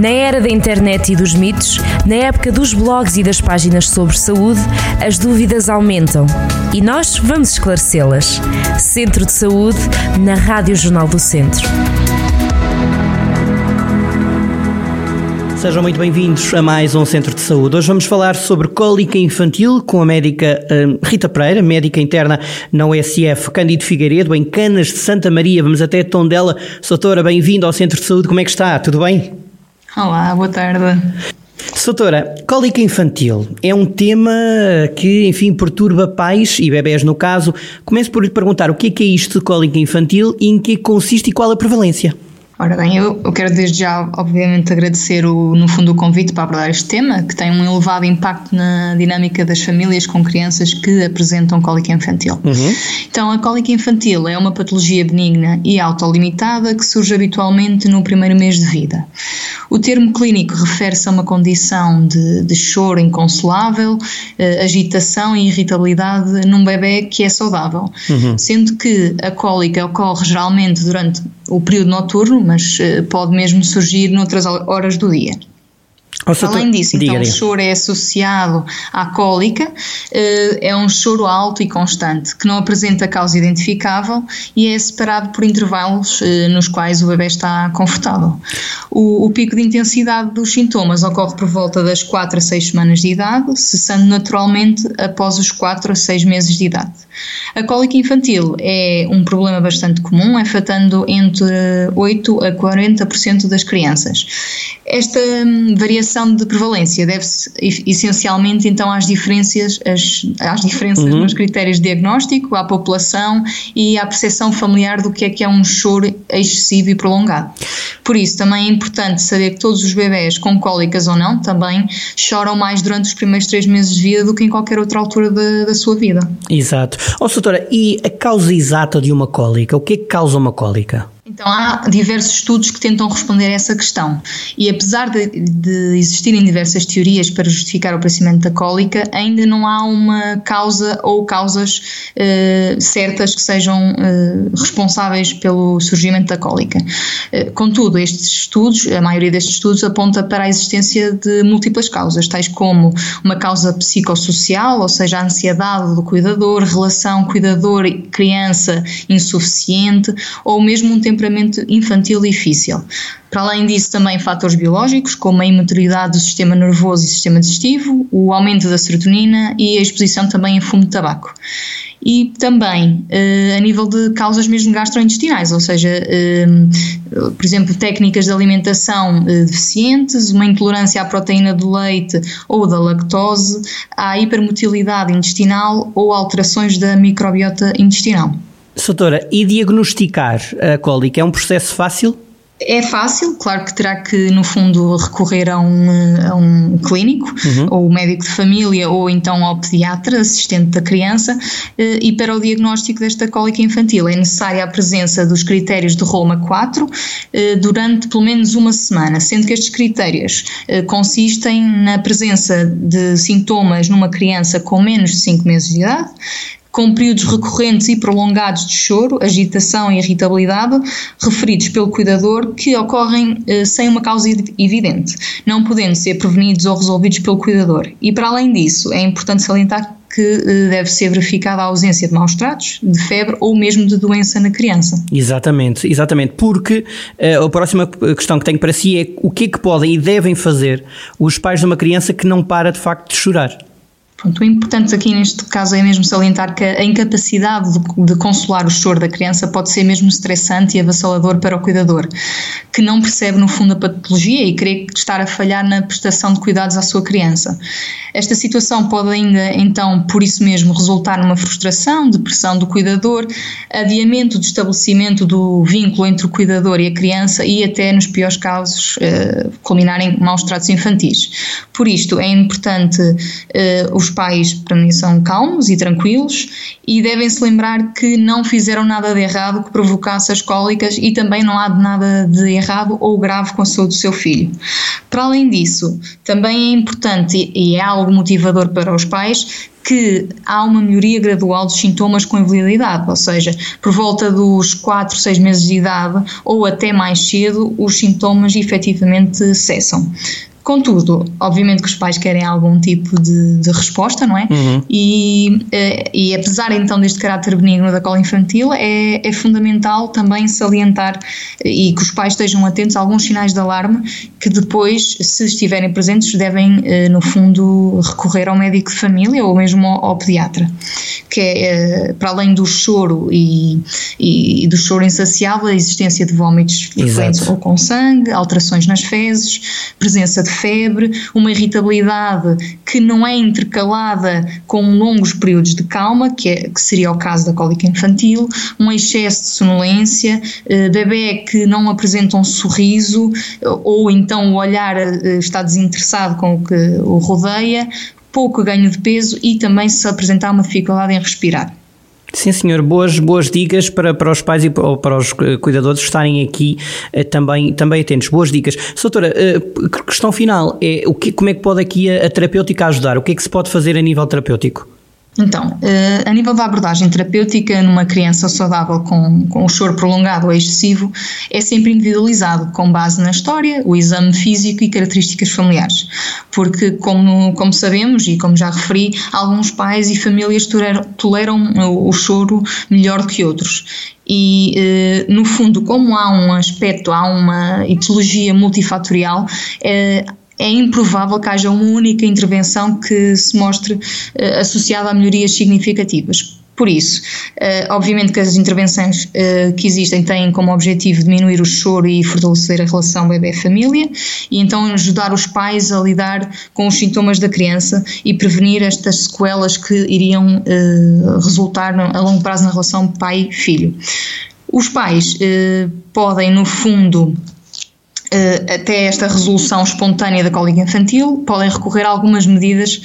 Na era da internet e dos mitos, na época dos blogs e das páginas sobre saúde, as dúvidas aumentam. E nós vamos esclarecê-las. Centro de Saúde, na Rádio Jornal do Centro. Sejam muito bem-vindos a mais um Centro de Saúde. Hoje vamos falar sobre cólica infantil com a médica hum, Rita Pereira, médica interna na USF Cândido Figueiredo, em Canas de Santa Maria. Vamos até Tondela. Doutora, bem-vindo ao Centro de Saúde. Como é que está? Tudo bem? Olá, boa tarde. Doutora, cólica infantil é um tema que, enfim, perturba pais e bebés no caso. Começo por lhe perguntar o que é que é isto de cólica infantil e em que consiste e qual a prevalência? Ora bem, eu, eu, quero desde já, obviamente, agradecer o, no fundo o convite para abordar este tema, que tem um elevado impacto na dinâmica das famílias com crianças que apresentam cólica infantil. Uhum. Então, a cólica infantil é uma patologia benigna e autolimitada que surge habitualmente no primeiro mês de vida. O termo clínico refere-se a uma condição de, de choro inconsolável, eh, agitação e irritabilidade num bebê que é saudável, uhum. sendo que a cólica ocorre geralmente durante o período noturno, mas eh, pode mesmo surgir noutras horas do dia. Além disso, então, diga, o choro é associado à cólica, eh, é um choro alto e constante, que não apresenta causa identificável e é separado por intervalos eh, nos quais o bebê está confortável. O, o, pico de intensidade dos sintomas ocorre por volta das 4 a 6 semanas de idade, cessando naturalmente após os 4 a 6 meses de idade. A cólica infantil é um problema bastante comum, afetando entre 8 a 40% das crianças. Esta hum, variação de prevalência deve-se essencialmente então às diferenças, às, às diferenças uhum. nos critérios de diagnóstico, à população e à percepção familiar do que é que é um choro excessivo e prolongado. Por isso, também é importante saber que todos os bebés, com cólicas ou não, também choram mais durante os primeiros três meses de vida do que em qualquer outra altura da, da sua vida. Exato. Ó, oh, doutora, e a causa exata de uma cólica? O que é que causa uma cólica? Então, há diversos estudos que tentam responder a essa questão. E apesar de, de, existirem diversas teorias para justificar o aparecimento da cólica, ainda não há uma causa ou causas eh, certas que sejam eh, responsáveis pelo surgimento da cólica. Eh, contudo, estes estudos, a maioria destes estudos, aponta para a existência de múltiplas causas, tais como uma causa psicossocial, ou seja, a ansiedade do cuidador, relação cuidador-criança insuficiente, ou mesmo um infantil difícil. Para além disso, também fatores biológicos, como a imaturidade do sistema nervoso e sistema digestivo, o aumento da serotonina e a exposição também a fumo de tabaco. E também eh, a nível de causas mesmo gastrointestinais, ou seja, eh, por exemplo, técnicas de alimentação eh, deficientes, uma intolerância à proteína do leite ou da lactose, à hipermotilidade intestinal ou alterações da microbiota intestinal. Doutora, e diagnosticar a cólica é um processo fácil? É fácil, claro que terá que, no fundo, recorrer a um, a um clínico, uhum. ou médico de família, ou então ao pediatra, assistente da criança, eh, e para o diagnóstico desta cólica infantil é necessária a presença dos critérios de Roma 4 eh, durante pelo menos uma semana, sendo que estes critérios eh, consistem na presença de sintomas numa criança com menos de 5 meses de idade, com períodos recorrentes e prolongados de choro, agitação e irritabilidade, referidos pelo cuidador, que ocorrem eh, sem uma causa evidente, não podendo ser prevenidos ou resolvidos pelo cuidador. E para além disso, é importante salientar que eh, deve ser verificada a ausência de maus tratos, de febre ou mesmo de doença na criança. Exatamente, exatamente, porque uh, a próxima questão que tenho para si é o que é que podem e devem fazer os pais de uma criança que não para de facto de chorar? Pronto, o importante aqui neste caso é mesmo salientar que a incapacidade de, de, consolar o choro da criança pode ser mesmo estressante e avassalador para o cuidador, que não percebe no fundo a patologia e crê estar a falhar na prestação de cuidados à sua criança. Esta situação pode ainda, então, por isso mesmo, resultar numa frustração, depressão do cuidador, adiamento do estabelecimento do vínculo entre o cuidador e a criança e até, nos piores casos, eh, culminar maus tratos infantis. Por isto, é importante eh, os pais, para mim, são calmos e tranquilos e devem-se lembrar que não fizeram nada de errado que provocasse as cólicas e também não há nada de errado ou grave com a saúde do seu filho. Para além disso, também é importante e é algo motivador para os pais que há uma melhoria gradual dos sintomas com invalididade, ou seja, por volta dos 4, 6 meses de idade ou até mais cedo, os sintomas efetivamente cessam. Contudo, obviamente que os pais querem algum tipo de, de resposta, não é? Uhum. E, eh, e apesar então deste caráter benigno da cola infantil, é, é fundamental também salientar e que os pais estejam atentos a alguns sinais de alarme que depois, se estiverem presentes, devem, eh, no fundo, recorrer ao médico de família ou mesmo ao, ao pediatra. Que é, eh, para além do choro e, e, do choro insaciável, a existência de vômitos frequentes ou com sangue, alterações nas fezes, presença de febre, uma irritabilidade que não é intercalada com longos períodos de calma, que, é, que seria o caso da cólica infantil, um excesso de sonolência, eh, bebê que não apresenta um sorriso ou então o olhar eh, está desinteressado com o que o rodeia, pouco ganho de peso e também se apresentar uma dificuldade em respirar. Sim, senhor. Boas, boas dicas para, para os pais e para os eh, cuidadores estarem aqui eh, também, também atentos. Boas dicas. Doutora, eh, questão final é o que, como é que pode aqui a, a terapêutica ajudar? O que é que se pode fazer a nível terapêutico? Então, eh, a nível da abordagem terapêutica numa criança saudável com, com o choro prolongado ou excessivo, é sempre individualizado, com base na história, o exame físico e características familiares. Porque, como, como sabemos e como já referi, alguns pais e famílias toleram, toleram o choro melhor do que outros. E, eh, no fundo, como há um aspecto, há uma etiologia multifatorial, eh, é improvável que haja uma única intervenção que se mostre uh, associada a melhorias significativas. Por isso, uh, obviamente que as intervenções uh, que existem têm como objetivo diminuir o choro e fortalecer a relação bebê-família e então ajudar os pais a lidar com os sintomas da criança e prevenir estas sequelas que iriam resultar a longo prazo na relação pai-filho. Os pais podem, no fundo, até esta resolução espontânea da cólica infantil, podem recorrer a algumas medidas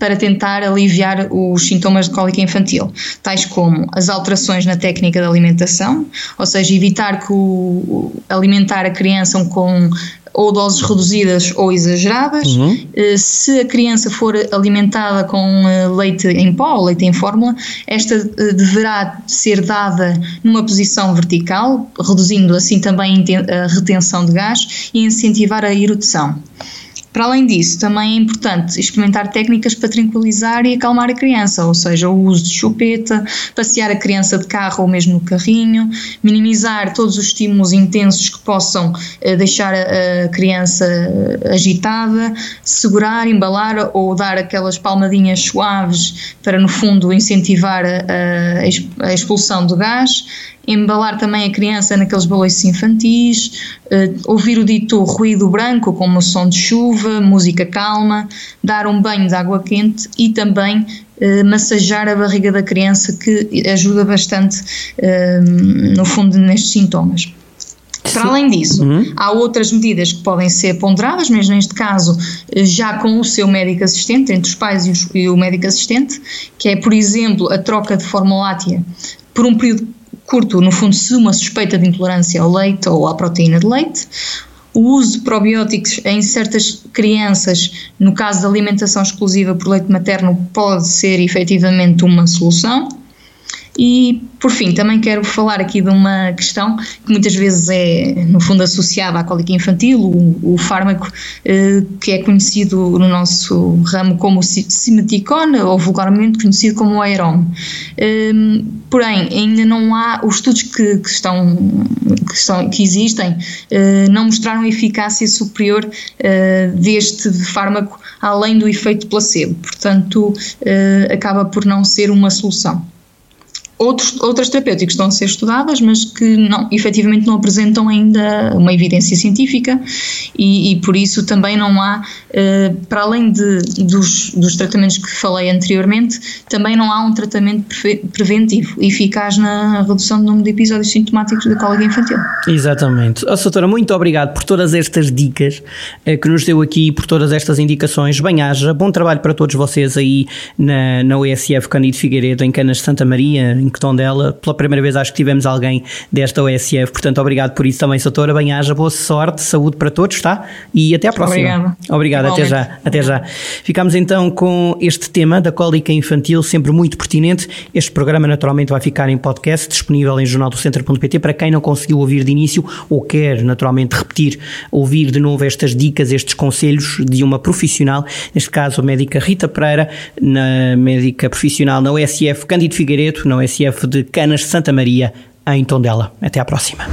para tentar aliviar os sintomas de cólica infantil, tais como as alterações na técnica da alimentação, ou seja, evitar que o, alimentar a criança com ou doses reduzidas ou exageradas. Uhum. Eh, se a criança for alimentada com eh, leite em pó, leite em fórmula, esta eh, deverá ser dada numa posição vertical, reduzindo assim também a retenção de gás e incentivar a erudição. Para além disso, também é importante experimentar técnicas para tranquilizar e acalmar a criança, ou seja, o uso de chupeta, passear a criança de carro ou mesmo no carrinho, minimizar todos os estímulos intensos que possam eh, deixar a, criança eh, agitada, segurar, embalar ou dar aquelas palmadinhas suaves para, no fundo, incentivar a expulsão do gás embalar também a criança naqueles balões infantis, uh, ouvir o dito ruído branco, como o som de chuva, música calma, dar um banho de água quente e também uh, massajar a barriga da criança, que ajuda bastante, uh, no fundo, nestes sintomas. Para além disso, uhum. há outras medidas que podem ser ponderadas, mas neste caso já com o seu médico assistente, entre os pais e, os, e o médico assistente, que é, por exemplo, a troca de fórmula láctea por um período curto, no fundo, se uma suspeita de intolerância ao leite ou à proteína de leite, o uso de probióticos em certas crianças, no caso da alimentação exclusiva por leite materno, pode ser efetivamente uma solução. E, por fim, também quero falar aqui de uma questão que muitas vezes é, no fundo, associada à cólica infantil, o, o fármaco eh, que é conhecido no nosso ramo como simeticone, ou vulgarmente conhecido como o Aeron. Eh, porém, ainda não há, os estudos que, que estão, que, estão, que existem eh, não mostraram eficácia superior eh, deste fármaco além do efeito placebo, portanto, eh, acaba por não ser uma solução outros, outras terapêuticas estão a ser estudadas, mas que não, efetivamente não apresentam ainda uma evidência científica e, e por isso também não há, uh, para além de, dos, dos tratamentos que falei anteriormente, também não há um tratamento preventivo eficaz na redução do número de episódios sintomáticos da cólica infantil. Exatamente. Oh, doutora, muito obrigado por todas estas dicas uh, que nos deu aqui, por todas estas indicações. Bem-haja, bom trabalho para todos vocês aí na, na USF Candido Figueiredo, em Canas de Santa Maria, em que Tondela. Pela primeira vez acho que tivemos alguém desta OSF, portanto, obrigado por isso também, Soutora. Bem-haja, boa sorte, saúde para todos, tá? E até à próxima. Obrigada. Obrigado, até já, até já. Ficamos então com este tema da cólica infantil, sempre muito pertinente. Este programa naturalmente vai ficar em podcast, disponível em jornaldocentro.pt para quem não conseguiu ouvir de início ou quer naturalmente repetir, ouvir de novo estas dicas, estes conselhos de uma profissional, neste caso a médica Rita Pereira, na médica profissional na USF Cândido Figueiredo, na USF de Canas Santa Maria, em Tondela. Até à próxima.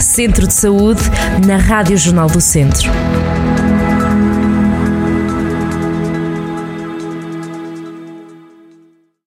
Centro de Saúde, na Rádio Jornal do Centro.